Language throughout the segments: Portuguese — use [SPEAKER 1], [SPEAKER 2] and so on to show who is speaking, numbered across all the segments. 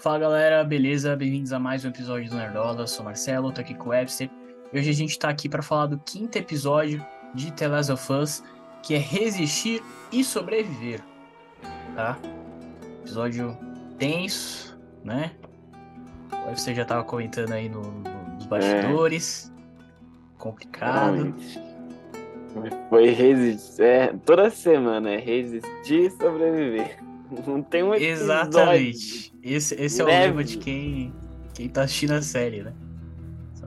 [SPEAKER 1] Fala galera, beleza? Bem-vindos a mais um episódio do Nerdola. Eu sou Marcelo, tô aqui com o Webster. E hoje a gente tá aqui para falar do quinto episódio de The Last of Us, que é Resistir e Sobreviver. Tá? Episódio tenso, né? O Webster já tava comentando aí no, no, nos bastidores. É. Complicado.
[SPEAKER 2] Foi resistir. É, toda semana é resistir e sobreviver. Não tem um episódio.
[SPEAKER 1] Exatamente. Esse, esse é o lema de quem, quem tá assistindo a série, né?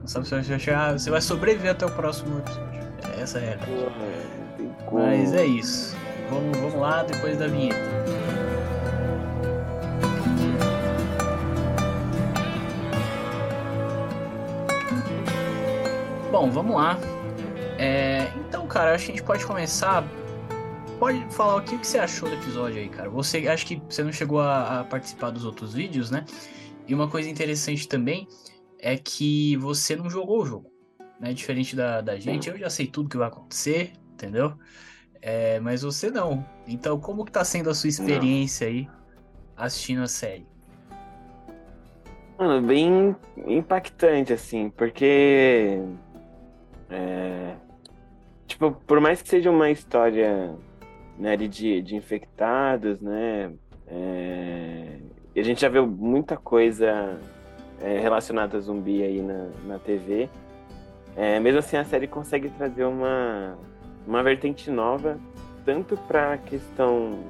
[SPEAKER 1] Você não sabe se vai chegar. Você vai sobreviver até o próximo episódio. É essa é a. Mas é isso. Vamos, vamos lá depois da vinheta. Bom, vamos lá. É, então, cara, acho que a gente pode começar pode falar o que, que você achou do episódio aí, cara. Você acho que você não chegou a, a, participar dos outros vídeos, né? E uma coisa interessante também é que você não jogou o jogo, né? Diferente da, da gente, eu já sei tudo que vai acontecer, entendeu? É, mas você não. Então, como que tá sendo a sua experiência aí assistindo a série?
[SPEAKER 2] Mano, bem impactante, assim, porque. É, tipo, por mais que seja uma história né, de, de infectados, né? É, e a gente já viu muita coisa é, relacionada a zumbi aí na, na TV. É, mesmo assim, a série consegue trazer uma, uma vertente nova, tanto para a questão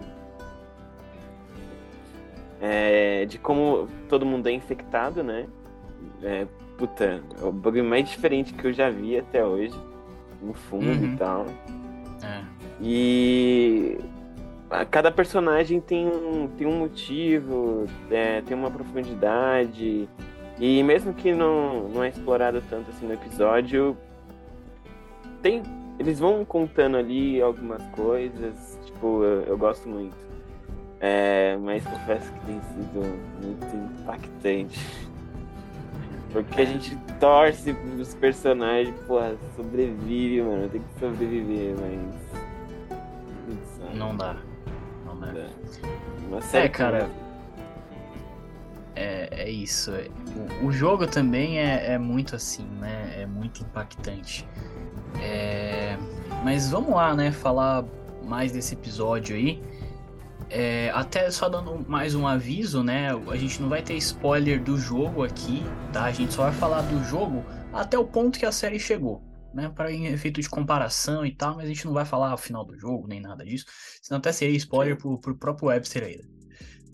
[SPEAKER 2] é, de como todo mundo é infectado, né? É, puta, é o bagulho mais diferente que eu já vi até hoje, no fundo uhum. e tal. É. E cada personagem tem um, tem um motivo, é, tem uma profundidade. E mesmo que não, não é explorado tanto assim no episódio, tem, eles vão contando ali algumas coisas, tipo, eu, eu gosto muito. É, mas confesso que tem sido muito impactante. Porque a gente torce pros personagens, porra, sobrevive, mano, tem que sobreviver, mas
[SPEAKER 1] não dá. Não dá. É, é cara. É, é isso. É, o, o jogo também é, é muito assim, né? É muito impactante. É... Mas vamos lá, né? Falar mais desse episódio aí. É, até só dando mais um aviso, né? A gente não vai ter spoiler do jogo aqui, tá? A gente só vai falar do jogo até o ponto que a série chegou né, para efeito de comparação e tal, mas a gente não vai falar o final do jogo, nem nada disso, senão até seria spoiler pro, pro próprio Webster ainda.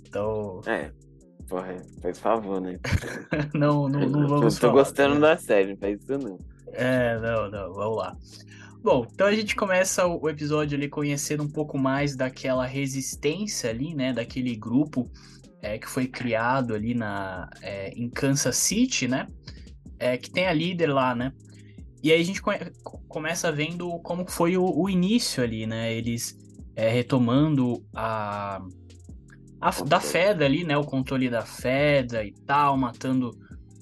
[SPEAKER 1] Então...
[SPEAKER 2] É, porra, faz favor, né?
[SPEAKER 1] não, não, não vamos
[SPEAKER 2] Tô, tô gostando né? da série, faz isso não.
[SPEAKER 1] É, não, não, vamos lá. Bom, então a gente começa o episódio ali conhecendo um pouco mais daquela resistência ali, né, daquele grupo é, que foi criado ali na, é, em Kansas City, né, é, que tem a líder lá, né, e aí a gente começa vendo como foi o, o início ali, né? Eles é, retomando a, a, da Feda ali, né? O controle da Feda e tal, matando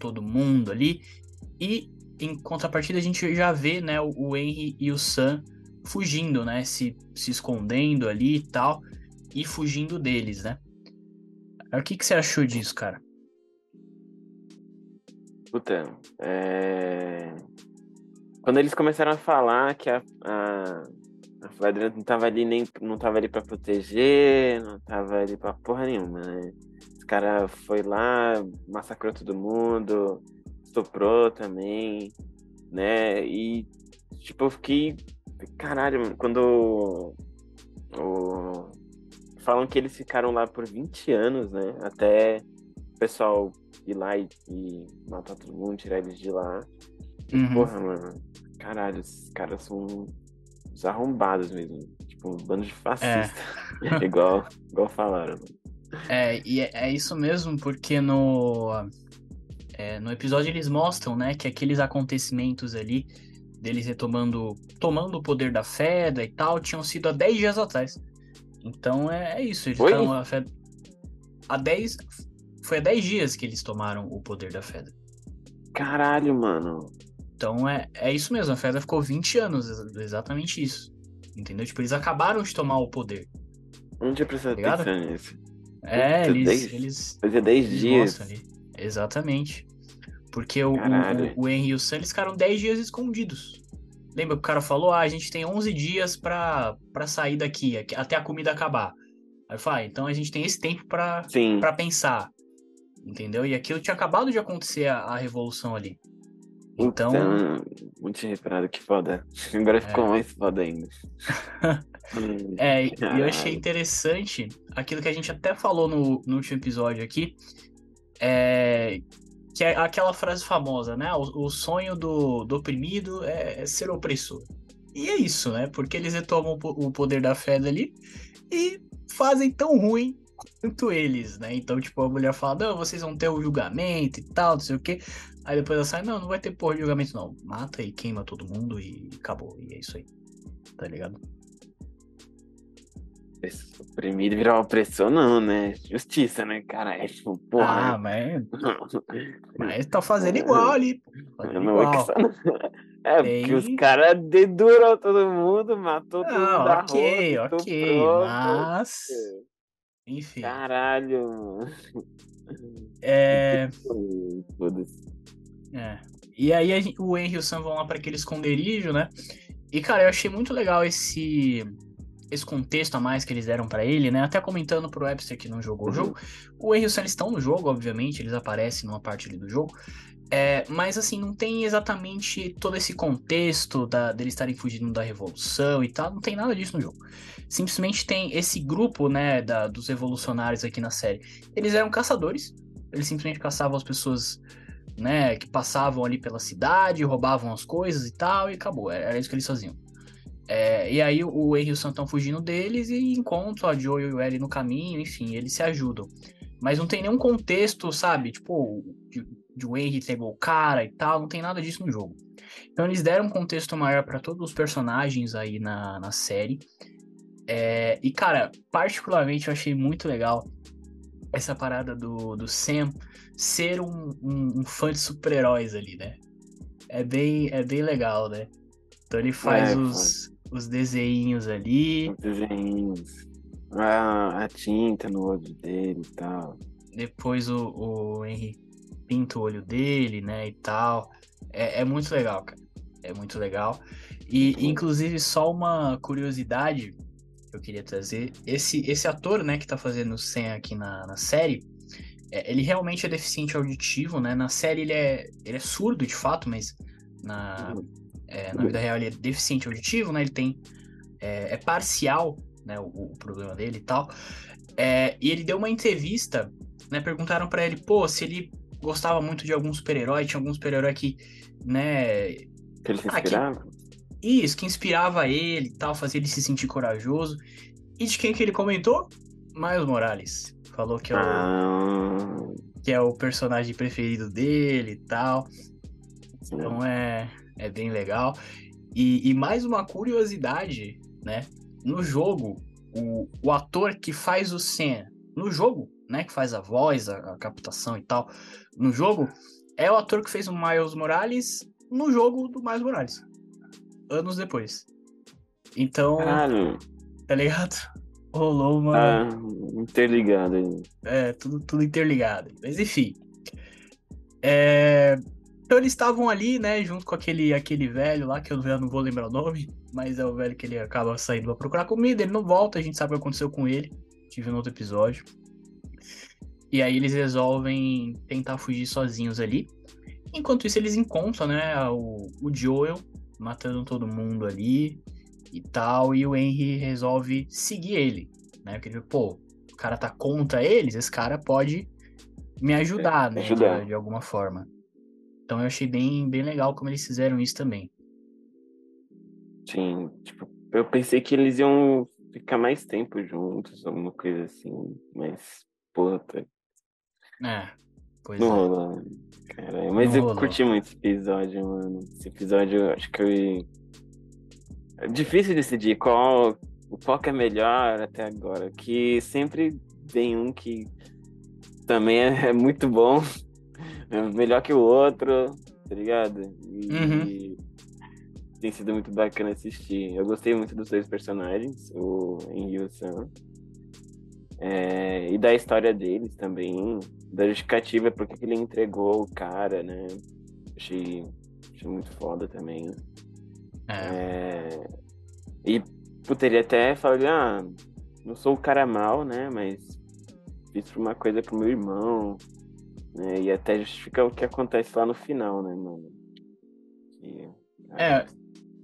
[SPEAKER 1] todo mundo ali. E em contrapartida a gente já vê, né? O, o Henry e o Sam fugindo, né? Se, se escondendo ali e tal. E fugindo deles, né? O que, que você achou disso, cara?
[SPEAKER 2] Puta, é... Quando eles começaram a falar que a, a, a não tava ali nem não tava ali para proteger, não tava ali para porra nenhuma, né? Os cara foi lá, massacrou todo mundo, estuprou também, né? E tipo, eu fiquei caralho, quando o, falam que eles ficaram lá por 20 anos, né? Até o pessoal ir lá e, e matar todo mundo, tirar eles de lá. Uhum. Porra, mano. Caralho, esses caras são os arrombados mesmo. Tipo, um bando de fascistas. É. igual, igual falaram.
[SPEAKER 1] É, e é, é isso mesmo, porque no, é, no episódio eles mostram, né, que aqueles acontecimentos ali, deles retomando, tomando o poder da Feda e tal, tinham sido há 10 dias atrás. Então é, é isso, eles ficaram a Feda... Há 10... Foi há 10 dias que eles tomaram o poder da Feda.
[SPEAKER 2] Caralho, mano.
[SPEAKER 1] Então é, é isso mesmo, a Fedra ficou 20 anos, exatamente isso. Entendeu? Tipo, eles acabaram de tomar o poder.
[SPEAKER 2] Não tinha prestado tá atenção nisso.
[SPEAKER 1] É, Puta, eles, dez, eles.
[SPEAKER 2] Fazia 10 dias.
[SPEAKER 1] Ali. Exatamente. Porque o, o, o Henry e o Sam eles ficaram 10 dias escondidos. Lembra que o cara falou: ah, a gente tem 11 dias pra, pra sair daqui, até a comida acabar. Aí eu falei, ah, então a gente tem esse tempo pra, pra pensar. Entendeu? E aquilo tinha acabado de acontecer a, a revolução ali. Então.
[SPEAKER 2] então muito reparado, que foda. Agora ficou é. mais foda ainda.
[SPEAKER 1] é, e eu achei interessante aquilo que a gente até falou no, no último episódio aqui. É, que é aquela frase famosa, né? O, o sonho do, do oprimido é, é, ser opressor. E é isso, né? Porque eles retomam o poder da fé ali e fazem tão ruim quanto eles, né? Então, tipo, a mulher fala, não, vocês vão ter o julgamento e tal, não sei o quê. Aí depois ela sai, não, não vai ter porra de julgamento, não. Mata e queima todo mundo e acabou. E é isso aí. Tá ligado?
[SPEAKER 2] Oprimido virar opressor, não, né? Justiça, né, cara? É tipo, porra.
[SPEAKER 1] Ah, mas. mas tá fazendo igual ali. Fazendo
[SPEAKER 2] não, igual. É, Tem... porque os caras deduram todo mundo, matou todo mundo.
[SPEAKER 1] Ok, ok, mas. Enfim.
[SPEAKER 2] Caralho.
[SPEAKER 1] É. É. E aí gente, o Henry e o Sam vão lá para aquele esconderijo, né? E, cara, eu achei muito legal esse esse contexto a mais que eles deram para ele, né? Até comentando pro Webster que não jogou o jogo. O Henry e o Sam estão no jogo, obviamente, eles aparecem numa parte ali do jogo. É, mas assim, não tem exatamente todo esse contexto da, deles estarem fugindo da revolução e tal, não tem nada disso no jogo. Simplesmente tem esse grupo, né, da, dos revolucionários aqui na série. Eles eram caçadores, eles simplesmente caçavam as pessoas, né, que passavam ali pela cidade, roubavam as coisas e tal, e acabou, era, isso que eles faziam. É, e aí o Henry e o Sam estão fugindo deles e encontram a Joe e o Ellie no caminho, enfim, eles se ajudam. Mas não tem nenhum contexto, sabe? Tipo, de, de o Henry pegou o cara e tal, não tem nada disso no jogo. Então eles deram um contexto maior para todos os personagens aí na, na série. É, e, cara, particularmente eu achei muito legal essa parada do, do Sam ser um, um, um fã de super-heróis ali, né? É bem, é bem legal, né? Então ele faz é, os, os desenhos ali.
[SPEAKER 2] Os desenhos. A, a tinta no olho dele e tal.
[SPEAKER 1] Depois o, o Henry pinta o olho dele, né, e tal. É, é muito legal, cara. É muito legal. E, inclusive, só uma curiosidade eu queria trazer. Esse, esse ator, né, que tá fazendo o Sam aqui na, na série, é, ele realmente é deficiente auditivo, né? Na série ele é, ele é surdo, de fato, mas na, é, na vida real ele é deficiente auditivo, né? Ele tem... É, é parcial, né, o, o, problema dele e tal. É, e ele deu uma entrevista, né? Perguntaram para ele, pô, se ele gostava muito de algum super-herói, tinha algum super-herói que, né...
[SPEAKER 2] Que ele se inspirava?
[SPEAKER 1] Ah, que, isso, que inspirava ele e tal, fazia ele se sentir corajoso. E de quem que ele comentou? Miles Morales. Falou que é o, ah. que é o personagem preferido dele e tal. Então é, é bem legal. E, e mais uma curiosidade, né? No jogo, o, o ator que faz o Sam no jogo, né? Que faz a voz, a, a captação e tal, no jogo, é o ator que fez o Miles Morales no jogo do Miles Morales. Anos depois. Então.
[SPEAKER 2] Caralho.
[SPEAKER 1] Tá ligado? Rolou uma.
[SPEAKER 2] Ah, interligado aí.
[SPEAKER 1] É, tudo, tudo interligado. Mas enfim. É... Então eles estavam ali, né, junto com aquele, aquele velho lá, que eu não vou lembrar o nome, mas é o velho que ele acaba saindo pra procurar comida, ele não volta, a gente sabe o que aconteceu com ele. Tive no outro episódio. E aí eles resolvem tentar fugir sozinhos ali. Enquanto isso, eles encontram, né, o, o Joel matando todo mundo ali e tal. E o Henry resolve seguir ele, né? Porque ele, pô, o cara tá contra eles, esse cara pode me ajudar, é, né? Ajudar. De, de, alguma forma. Então eu achei bem, bem legal como eles fizeram isso também.
[SPEAKER 2] Sim, tipo, eu pensei que eles iam ficar mais tempo juntos, alguma coisa assim, mas, puta,
[SPEAKER 1] é, pois
[SPEAKER 2] não
[SPEAKER 1] é.
[SPEAKER 2] rolou. Caralho, mas não eu rolou. curti muito esse episódio, mano. Esse episódio, acho que eu... É difícil decidir qual, qual que é melhor até agora. Que sempre vem um que também é, é muito bom, é melhor que o outro, tá ligado? E uhum. tem sido muito bacana assistir. Eu gostei muito dos dois personagens, o Henry e o Sam. É, e da história deles também, da justificativa porque que ele entregou o cara, né? Achei, achei muito foda também. É. é e poderia até falar, ah, não sou o cara mal, né? Mas fiz uma coisa pro meu irmão, né? E até justifica o que acontece lá no final, né, mano?
[SPEAKER 1] E, é,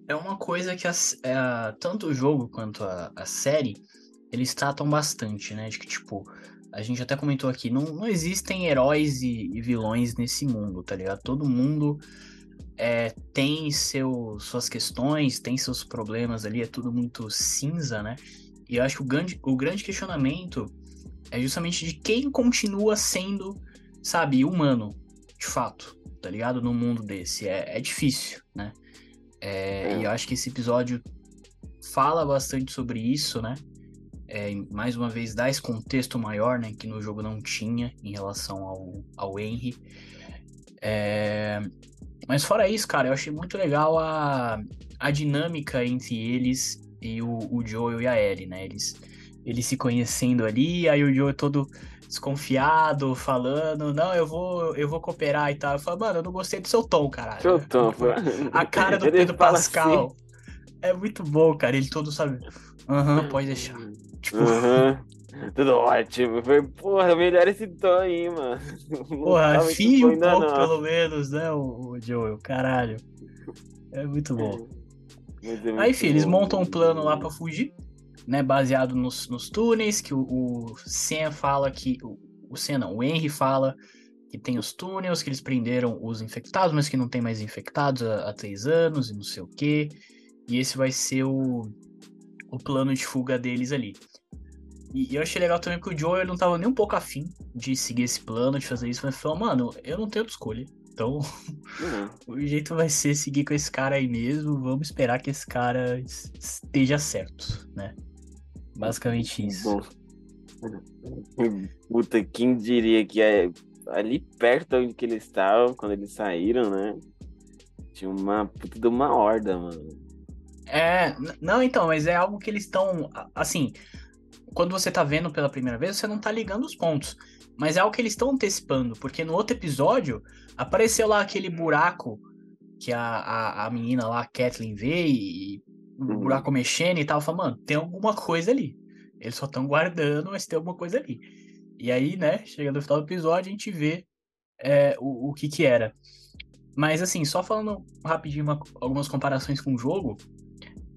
[SPEAKER 1] é uma coisa que a, é, tanto o jogo quanto a, a série eles tratam bastante, né? De que, tipo, a gente até comentou aqui, não, não existem heróis e, e vilões nesse mundo, tá ligado? Todo mundo é, tem seu, suas questões, tem seus problemas ali, é tudo muito cinza, né? E eu acho que o grande, o grande questionamento é justamente de quem continua sendo, sabe, humano, de fato, tá ligado? No mundo desse. É, é difícil, né? É, é. E eu acho que esse episódio fala bastante sobre isso, né? É, mais uma vez, dá esse contexto maior, né, que no jogo não tinha em relação ao, ao Henry. É, mas fora isso, cara, eu achei muito legal a, a dinâmica entre eles e o, o Joel e a Ellie, né? Eles, eles se conhecendo ali, aí o Joel todo desconfiado, falando, não, eu vou, eu vou cooperar e tal. Eu falo, mano, eu não gostei do seu tom, caralho.
[SPEAKER 2] Seu tom, tipo,
[SPEAKER 1] A cara do Pedro Pascal. Assim. É muito bom, cara. Ele todo sabe. Aham, uhum, pode deixar.
[SPEAKER 2] Tipo. Uhum. Tudo ótimo. Foi, porra, melhor esse tom aí, mano.
[SPEAKER 1] Porra, finge um pouco, não. pelo menos, né, o, o Joel? Caralho. É muito bom. É muito aí, enfim, bom. eles montam um plano lá pra fugir, né? Baseado nos, nos túneis, que o, o Sen fala que. O, o Sen não, o Henry fala que tem os túneis, que eles prenderam os infectados, mas que não tem mais infectados há, há três anos e não sei o quê. E esse vai ser o, o plano de fuga deles ali. E, eu achei legal também que o Joe não tava nem um pouco afim de seguir esse plano, de fazer isso, mas falou, mano, eu não tenho outra escolha. Então, uhum. o jeito vai ser seguir com esse cara aí mesmo. Vamos esperar que esse cara esteja certo, né? Basicamente isso.
[SPEAKER 2] Puta, quem diria que é ali perto onde que eles estavam, quando eles saíram, né? Tinha uma puta de uma horda, mano.
[SPEAKER 1] É, não, então, mas é algo que eles estão. Assim, quando você tá vendo pela primeira vez, você não tá ligando os pontos. Mas é algo que eles estão antecipando, porque no outro episódio apareceu lá aquele buraco que a, a, a menina lá, a Kathleen, vê e, o uhum. buraco mexendo e tal. Fala, mano, tem alguma coisa ali. Eles só estão guardando, mas tem alguma coisa ali. E aí, né, chegando no final do episódio, a gente vê é, o, o que que era. Mas assim, só falando rapidinho uma, algumas comparações com o jogo,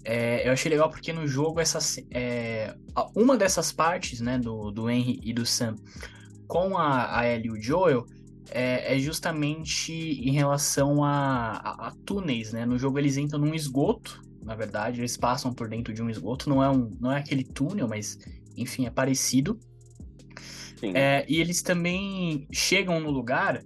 [SPEAKER 1] é, eu achei legal porque no jogo essa, é, uma dessas partes, né, do, do Henry e do Sam com a, a Ellie e o Joel é, é justamente em relação a, a, a, túneis, né? No jogo eles entram num esgoto, na verdade, eles passam por dentro de um esgoto, não é, um, não é aquele túnel, mas enfim, é parecido. É, e eles também chegam no lugar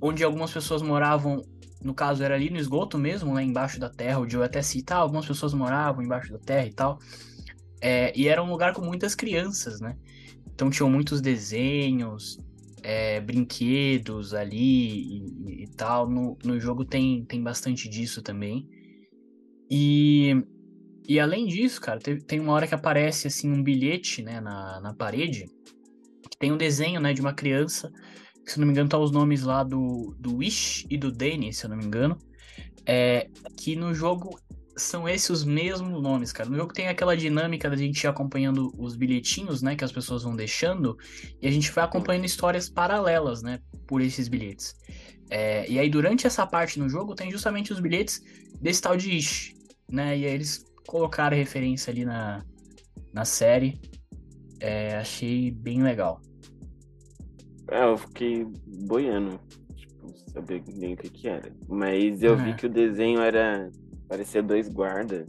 [SPEAKER 1] onde algumas pessoas moravam no caso era ali no esgoto mesmo, lá embaixo da terra, o Joe até cita, ah, algumas pessoas moravam embaixo da terra e tal. É, e era um lugar com muitas crianças, né? Então tinham muitos desenhos, é, brinquedos ali e, e, tal. No, no jogo tem, tem bastante disso também. E, e além disso, cara, tem, uma hora que aparece assim um bilhete né, na, na parede, tem um desenho né, de uma criança se não me engano, tá os nomes lá do, do Wish e do Danny, se eu não me engano. É, que no jogo são esses os mesmos nomes, cara. No jogo tem aquela dinâmica da gente ir acompanhando os bilhetinhos, né, que as pessoas vão deixando, e a gente vai acompanhando histórias paralelas, né, por esses bilhetes. É, e aí, durante essa parte no jogo, tem justamente os bilhetes desse tal de Ish, né, e aí eles colocaram referência ali na, na série. É, achei bem legal.
[SPEAKER 2] É, eu fiquei boiando, tipo, saber nem o que que era. Mas eu vi que o desenho era. parecia dois guardas.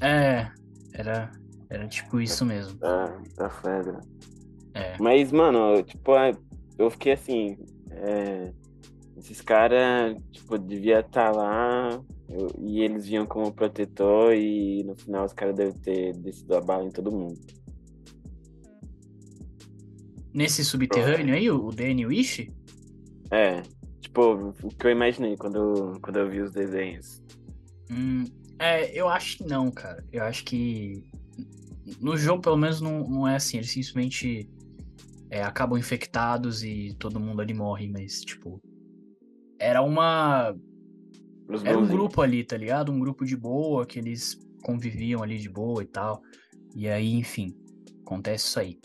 [SPEAKER 1] É, era. Era tipo isso mesmo.
[SPEAKER 2] Tá, tá fera. É. Mas, mano, tipo, é, eu fiquei assim. É, esses caras, tipo, devia estar tá lá eu, e eles vinham como protetor e no final os caras devem ter descido a bala em todo mundo.
[SPEAKER 1] Nesse subterrâneo aí, o Danny Wish?
[SPEAKER 2] É, tipo, o que eu imaginei quando, quando eu vi os desenhos.
[SPEAKER 1] Hum, é, eu acho que não, cara. Eu acho que no jogo, pelo menos, não, não é assim. Eles simplesmente é, acabam infectados e todo mundo ali morre, mas, tipo. Era uma. Era um grupo ali, tá ligado? Um grupo de boa, que eles conviviam ali de boa e tal. E aí, enfim, acontece isso aí.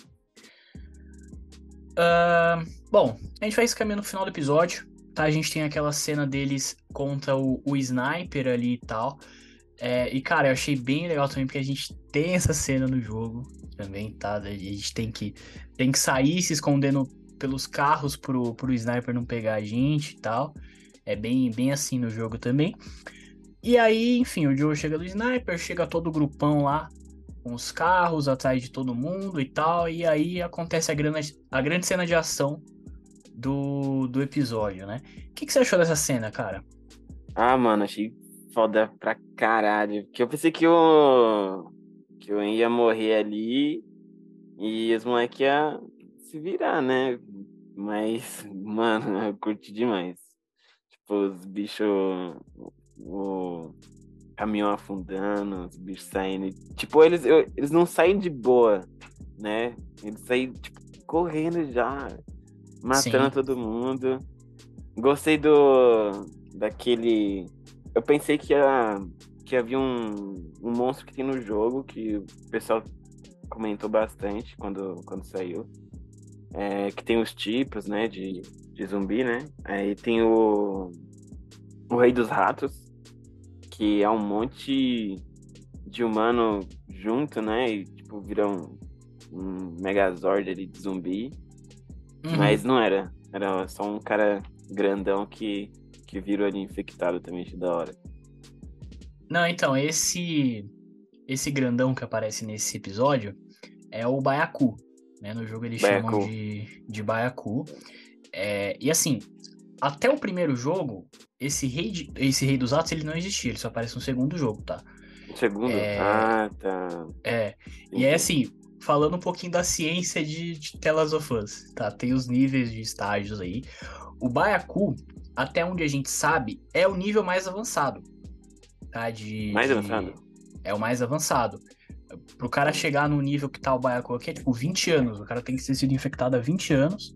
[SPEAKER 1] Uh, bom, a gente vai se caminhando no final do episódio, tá? A gente tem aquela cena deles contra o, o sniper ali e tal. É, e, cara, eu achei bem legal também, porque a gente tem essa cena no jogo também, tá? A gente tem que, tem que sair se escondendo pelos carros pro, pro sniper não pegar a gente e tal. É bem, bem assim no jogo também. E aí, enfim, o Joe chega do sniper, chega todo o grupão lá, os carros atrás de todo mundo e tal. E aí acontece a grande, a grande cena de ação do, do episódio, né? O que, que você achou dessa cena, cara?
[SPEAKER 2] Ah, mano, achei foda pra caralho. Porque eu pensei que eu, que eu ia morrer ali e os moleques iam se virar, né? Mas, mano, eu curti demais. Tipo, os bichos. O caminhão afundando, os bichos saindo. Tipo, eles, eu, eles não saem de boa, né? Eles saem, tipo, correndo já, matando Sim. todo mundo. Gostei do. daquele. Eu pensei que, ia, que havia um, um monstro que tem no jogo, que o pessoal comentou bastante quando, quando saiu. É, que tem os tipos, né, de, de zumbi, né? Aí tem o. O Rei dos Ratos, que é um monte de humano junto, né? E, tipo, vira um, um megazord ali de zumbi. Uhum. Mas não era. Era só um cara grandão que, que virou ali infectado também, de da hora.
[SPEAKER 1] Não, então, esse esse grandão que aparece nesse episódio é o Baiacu. Né? No jogo eles Baiacu. chamam de, de Baiacu. É, e assim, até o primeiro jogo, esse rei, de, esse rei dos atos ele não existia, ele só aparece no segundo jogo, tá?
[SPEAKER 2] Segundo? É... Ah, tá.
[SPEAKER 1] É. E é assim, falando um pouquinho da ciência de, de Telas of Us, tá? Tem os níveis de estágios aí. O Baiacu, até onde a gente sabe, é o nível mais avançado. Tá? De,
[SPEAKER 2] mais
[SPEAKER 1] de...
[SPEAKER 2] avançado?
[SPEAKER 1] É o mais avançado. Pro cara chegar no nível que tá o Baiacu aqui, é tipo 20 anos. O cara tem que ter sido infectado há 20 anos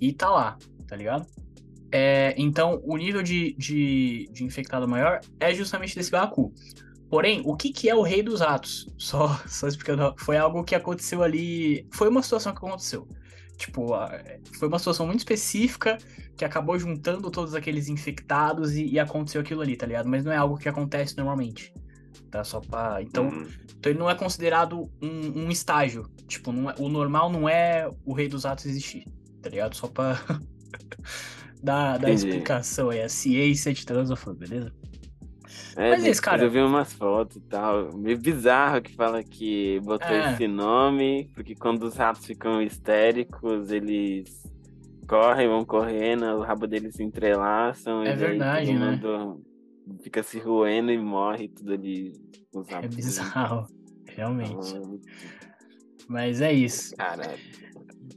[SPEAKER 1] e tá lá, tá ligado? É, então, o nível de, de, de, infectado maior é justamente desse Baku. Porém, o que, que é o Rei dos Atos? Só, só explicando, foi algo que aconteceu ali. Foi uma situação que aconteceu. Tipo, foi uma situação muito específica que acabou juntando todos aqueles infectados e, e aconteceu aquilo ali, tá ligado? Mas não é algo que acontece normalmente. Tá? Só pra. Então, uhum. então ele não é considerado um, um estágio. Tipo, é, o normal não é o Rei dos Atos existir, tá ligado? Só pra. da, da explicação aí, a ciência de Transofan, beleza?
[SPEAKER 2] É, Mas é isso, cara. Eu vi umas fotos e tal. Meio bizarro que fala que botou é. esse nome, porque quando os ratos ficam histéricos, eles correm, vão correndo, o rabo deles se entrelaçam.
[SPEAKER 1] É verdade, né?
[SPEAKER 2] Fica se roendo e morre tudo ali.
[SPEAKER 1] é bizarro, realmente. Mas é isso.
[SPEAKER 2] Caralho.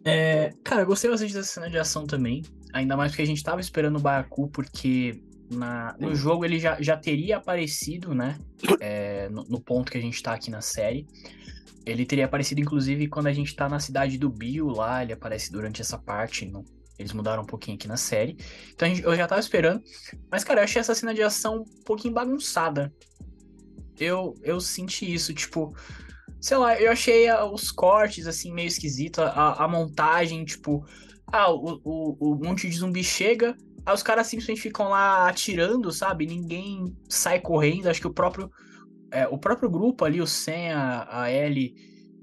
[SPEAKER 1] É, cara, eu gostei bastante dessa cena de ação também. Ainda mais porque a gente tava esperando o Baiacu, porque na, no jogo ele já, já teria aparecido, né? É, no, no, ponto que a gente tá aqui na série. Ele teria aparecido, inclusive, quando a gente tá na cidade do Bill lá, ele aparece durante essa parte. No, eles mudaram um pouquinho aqui na série. Então gente, eu já tava esperando. Mas, cara, eu achei essa cena de ação um pouquinho bagunçada. Eu, eu senti isso, tipo. Sei lá, eu achei os cortes, assim, meio esquisito. A, a montagem, tipo ah, o, o, o monte de zumbi chega, aí os caras simplesmente ficam lá atirando, sabe? Ninguém sai correndo. Acho que o próprio, é, o próprio grupo ali, o Sam, a, a Ellie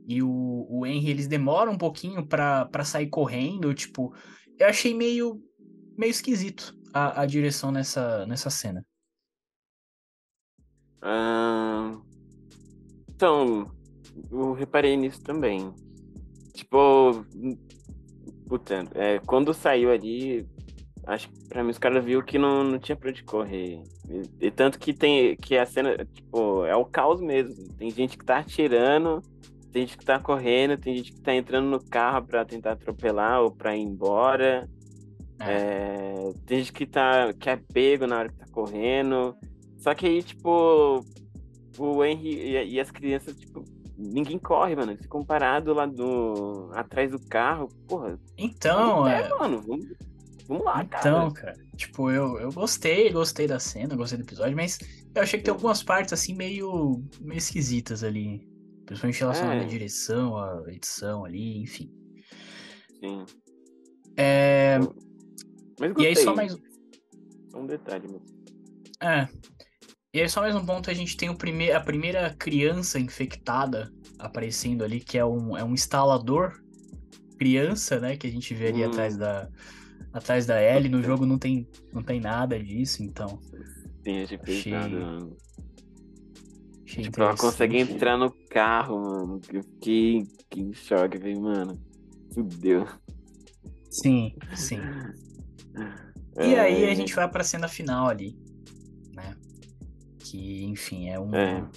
[SPEAKER 1] e o, o Henry, eles demoram um pouquinho pra sair correndo. Tipo, eu achei meio, meio esquisito a, a direção nessa, nessa cena.
[SPEAKER 2] Ah, então, eu reparei nisso também. Tipo, Puta, é, quando saiu ali, acho que pra mim os caras viram que não, não tinha pra onde correr. E, e, tanto que tem que a cena, tipo, é o caos mesmo. Tem gente que tá atirando, tem gente que tá correndo, tem gente que tá entrando no carro pra tentar atropelar ou pra ir embora. É. É, tem gente que tá que é pego na hora que tá correndo. Só que aí, tipo, o Henry e, e as crianças, tipo, ninguém corre, mano. Eles ficam parados lá do. atrás do carro. Porra.
[SPEAKER 1] Então, é.
[SPEAKER 2] mano, vamos, vamos lá,
[SPEAKER 1] então, cara. Então, cara, tipo, eu, eu gostei, gostei da cena, gostei do episódio, mas eu achei que tem algumas partes assim meio, meio esquisitas ali. Principalmente relacionadas é. à direção, à edição ali, enfim.
[SPEAKER 2] Sim.
[SPEAKER 1] É.
[SPEAKER 2] Mas gostei.
[SPEAKER 1] E aí só mais.
[SPEAKER 2] Um detalhe mesmo.
[SPEAKER 1] É. E aí só mais um ponto, a gente tem o prime a primeira criança infectada aparecendo ali, que é um, é um instalador criança, né? Que a gente vê ali hum. atrás da atrás da Ellie. No jogo não tem, não tem nada disso, então.
[SPEAKER 2] Sim, achei pesado, mano. Achei tipo, ela consegue entrar no carro, mano. Eu fiquei, fiquei em choque, falei, mano. Fudeu.
[SPEAKER 1] Sim, sim. E é... aí a gente vai pra cena final ali? Que, enfim, é um, é.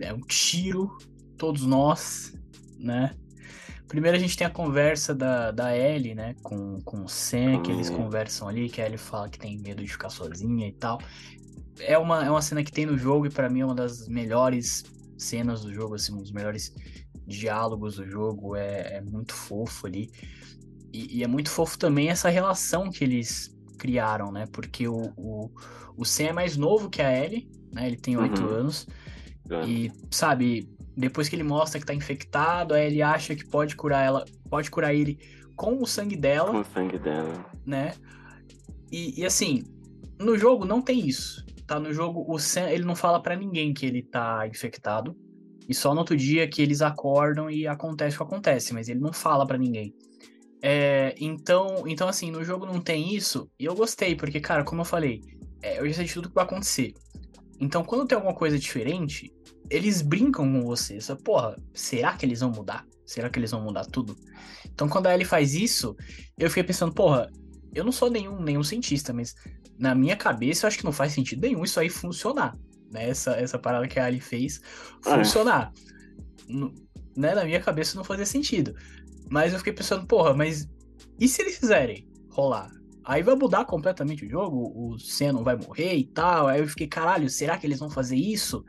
[SPEAKER 1] é um tiro, todos nós, né? Primeiro a gente tem a conversa da, da Ellie, né, com, com o Sam, que eles conversam ali, que a Ellie fala que tem medo de ficar sozinha e tal. É uma, é uma cena que tem no jogo e para mim é uma das melhores cenas do jogo, assim, um dos melhores diálogos do jogo, é, é muito fofo ali. E, e, é muito fofo também essa relação que eles criaram, né? Porque o, o, o Sam é mais novo que a Ellie, né? Ele tem oito uhum. anos. É. E, sabe, depois que ele mostra que tá infectado, aí ele acha que pode curar ela, pode curar ele com o sangue dela.
[SPEAKER 2] Com o sangue dela.
[SPEAKER 1] Né? E, e assim, no jogo não tem isso. Tá no jogo, o Sam, ele não fala para ninguém que ele tá infectado. E só no outro dia que eles acordam e acontece o que acontece, mas ele não fala para ninguém. É, então, então, assim, no jogo não tem isso, e eu gostei, porque, cara, como eu falei, é, eu já sei de tudo que vai acontecer. Então, quando tem alguma coisa diferente, eles brincam com você. Só, porra, será que eles vão mudar? Será que eles vão mudar tudo? Então, quando a Ellie faz isso, eu fiquei pensando, porra, eu não sou nenhum, nenhum cientista, mas na minha cabeça eu acho que não faz sentido nenhum isso aí funcionar. Né? Essa, essa parada que a Ali fez é. funcionar. Né? Na minha cabeça não fazia sentido. Mas eu fiquei pensando, porra, mas e se eles fizerem rolar? Aí vai mudar completamente o jogo, o Sen não vai morrer e tal. Aí eu fiquei, caralho, será que eles vão fazer isso?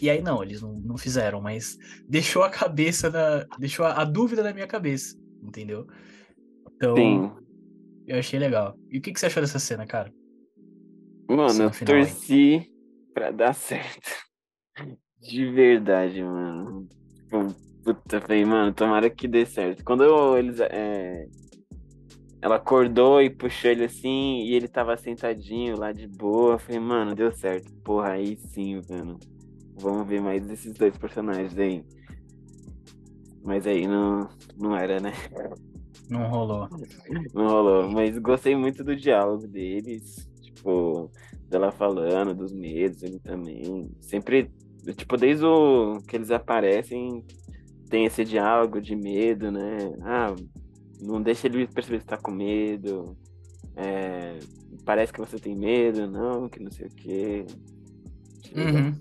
[SPEAKER 1] E aí não, eles não, não fizeram, mas deixou a cabeça da. Deixou a, a dúvida na minha cabeça, entendeu? Então. Sim. Eu achei legal. E o que, que você achou dessa cena, cara?
[SPEAKER 2] Mano, eu torci aí. pra dar certo. De verdade, mano. Tipo, Puta, falei, mano, tomara que dê certo. Quando eu, eles. É... Ela acordou e puxou ele assim, e ele tava sentadinho lá de boa. Eu falei, mano, deu certo. Porra, aí sim, mano. Vamos ver mais desses dois personagens aí. Mas aí não, não era, né?
[SPEAKER 1] Não rolou.
[SPEAKER 2] Não rolou. Mas gostei muito do diálogo deles. Tipo, dela falando dos medos, ele também. Sempre, tipo, desde o que eles aparecem, tem esse diálogo de medo, né? Ah, não deixa ele perceber que tá com medo. É, parece que você tem medo, não, que não sei o quê.
[SPEAKER 1] Uhum.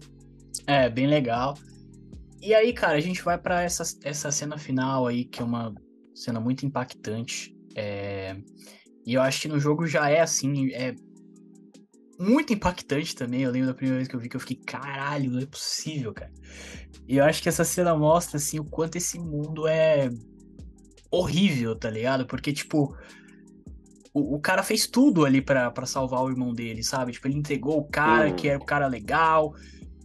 [SPEAKER 1] É, bem legal. E aí, cara, a gente vai para essa, essa cena final aí, que é uma cena muito impactante. É... E eu acho que no jogo já é assim, é muito impactante também. Eu lembro da primeira vez que eu vi que eu fiquei, caralho, não é possível, cara. E eu acho que essa cena mostra, assim, o quanto esse mundo é horrível, tá ligado? Porque, tipo, o, o cara fez tudo ali para salvar o irmão dele, sabe? Tipo, ele entregou o cara, que era o cara legal,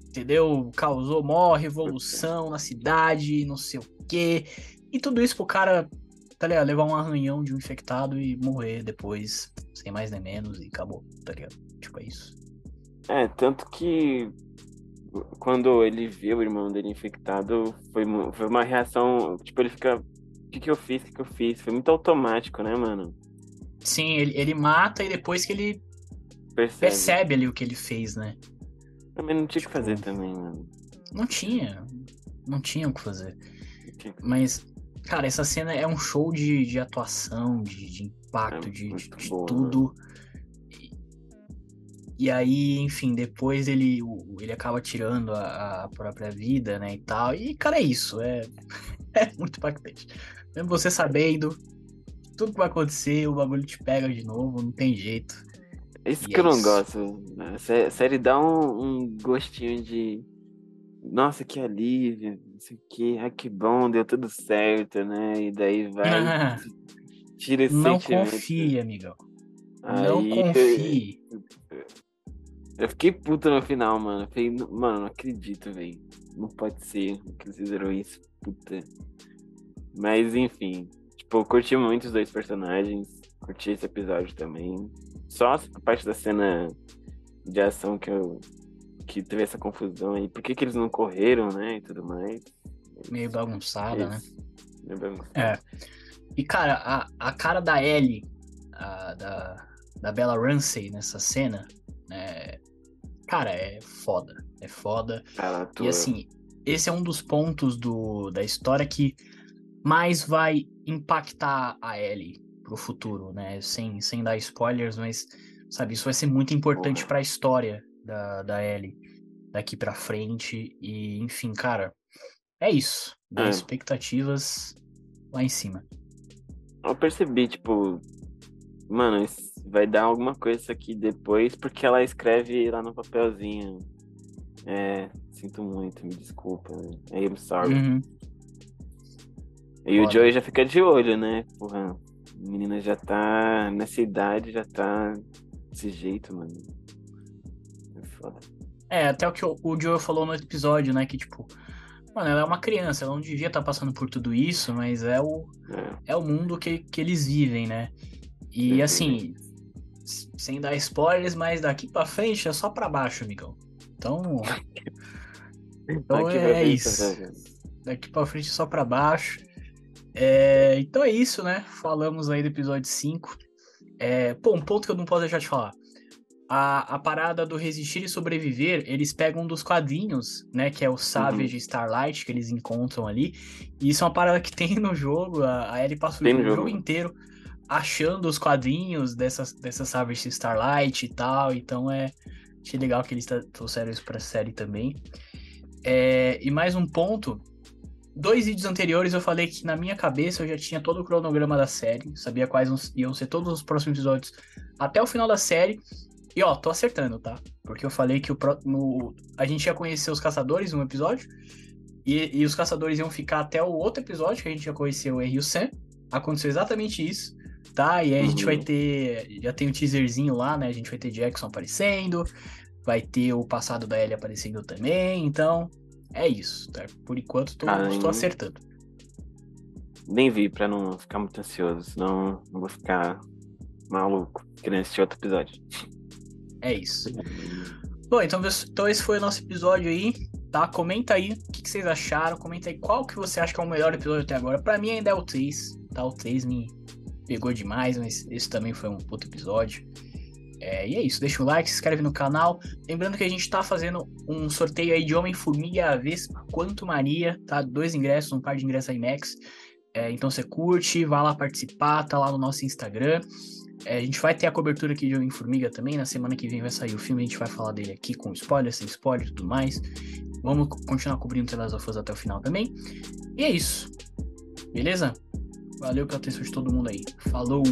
[SPEAKER 1] entendeu? Causou mó revolução na cidade, não sei o quê. E tudo isso pro cara, tá ligado? Levar um arranhão de um infectado e morrer depois, sem mais nem menos, e acabou, tá ligado? Tipo, é isso.
[SPEAKER 2] É, tanto que quando ele viu o irmão dele infectado, foi, foi uma reação. Tipo, ele fica. O que, que eu fiz? O que, que eu fiz? Foi muito automático, né, mano?
[SPEAKER 1] Sim, ele, ele mata e depois que ele percebe. percebe ali o que ele fez, né?
[SPEAKER 2] Também não tinha o tipo, que fazer também, mano.
[SPEAKER 1] Não tinha. Não tinha o que fazer. Mas, cara, essa cena é um show de, de atuação, de, de impacto, é de, de, boa, tudo. Né? E aí, enfim, depois ele, ele acaba tirando a, a, própria vida, né, e tal. E, cara, é isso. É, é muito impactante. Mesmo você sabendo tudo que vai acontecer, o bagulho te pega de novo, não tem jeito.
[SPEAKER 2] Isso e que é eu não isso. gosto. Né? A série dá um, um, gostinho de. nossa, que alívio, não sei o que, ai que bom, deu tudo certo, né? E daí vai, tira esse
[SPEAKER 1] Não
[SPEAKER 2] sentimento.
[SPEAKER 1] confia, amigão. Aí, não confie.
[SPEAKER 2] Eu fiquei puta no final, mano. Eu falei, mano, não acredito, velho. Não pode ser que eles fizeram isso, puta. Mas enfim, tipo, eu curti muito os dois personagens. Curti esse episódio também. Só a parte da cena de ação que eu que teve essa confusão aí. Por que, que eles não correram, né? E tudo mais.
[SPEAKER 1] Meio bagunçada, né?
[SPEAKER 2] Meio bagunçada.
[SPEAKER 1] É. E, cara, a, a cara da Ellie, a, da, da Bella Ramsey nessa cena, é, cara, é foda. É foda. e assim, esse é um dos pontos do, da história que mais vai impactar a Ellie pro futuro, né? Sem, sem dar spoilers, mas, sabe, isso vai ser muito importante para a história da, da Ellie daqui para frente. E, enfim, cara, é isso. É. Expectativas lá em cima.
[SPEAKER 2] Eu percebi, tipo, mano, vai dar alguma coisa isso aqui depois, porque ela escreve lá no papelzinho. É, sinto muito, me desculpa. I'm sorry. Uhum. E Foda. o Joey já fica de olho, né? Porra, a menina já tá nessa idade, já tá desse jeito, mano. É foda.
[SPEAKER 1] É, até o que o, o Joe falou no episódio, né? Que, tipo, mano, ela é uma criança, ela não devia estar tá passando por tudo isso, mas é o, é. é o mundo que, que eles vivem, né? E, assim, sem dar spoilers, mas daqui pra frente é só pra baixo, amigão. Então. então é, isso. Daqui pra frente é só pra baixo. É, então é isso, né? Falamos aí do episódio 5. É, pô, um ponto que eu não posso deixar de falar a, a parada do resistir e sobreviver, eles pegam um dos quadrinhos, né? Que é o Savage uhum. Starlight, que eles encontram ali. E isso é uma parada que tem no jogo. A, a Ellie passa o jogo, jogo inteiro achando os quadrinhos dessa, dessa Savage Starlight e tal. Então é. Achei legal que eles trouxeram isso pra série também. É, e mais um ponto. Dois vídeos anteriores eu falei que na minha cabeça eu já tinha todo o cronograma da série, sabia quais iam ser todos os próximos episódios até o final da série. E ó, tô acertando, tá? Porque eu falei que o no, a gente ia conhecer os caçadores no episódio. E, e, os caçadores iam ficar até o outro episódio, que a gente ia conhecer o Henry e o Sam. Aconteceu exatamente isso, tá? E aí uhum. a gente vai uhum. ter. Já tem um teaserzinho lá, né? A gente vai ter Jackson aparecendo. Vai ter o passado da Ellie aparecendo também. Então, é isso, tá? Por enquanto, tô, Ai, estou acertando.
[SPEAKER 2] Nem vi pra não ficar muito ansioso, senão não vou ficar maluco querendo assistir outro episódio.
[SPEAKER 1] É isso. Bom, então, então esse foi o nosso episódio aí, tá? Comenta aí o que, que, vocês acharam, comenta aí qual que você acha que é o melhor episódio até agora. Pra mim ainda é o 3, tá? O 3 me pegou demais, mas esse também foi um puto episódio. É, e é isso, deixa o like, se inscreve no canal. Lembrando que a gente tá fazendo um sorteio aí de Homem-Formiga, Vespa, Quanto Maria, tá? Dois ingressos, um par de ingressos IMAX. É, então você curte, vai lá participar, tá lá no nosso Instagram. É, a gente vai ter a cobertura aqui de Homem-Formiga também. Na semana que vem vai sair o filme, a gente vai falar dele aqui com spoiler, sem spoiler e tudo mais. Vamos continuar cobrindo The Last of até o final também. E é isso. Beleza? Valeu pela atenção de todo mundo aí. Falou!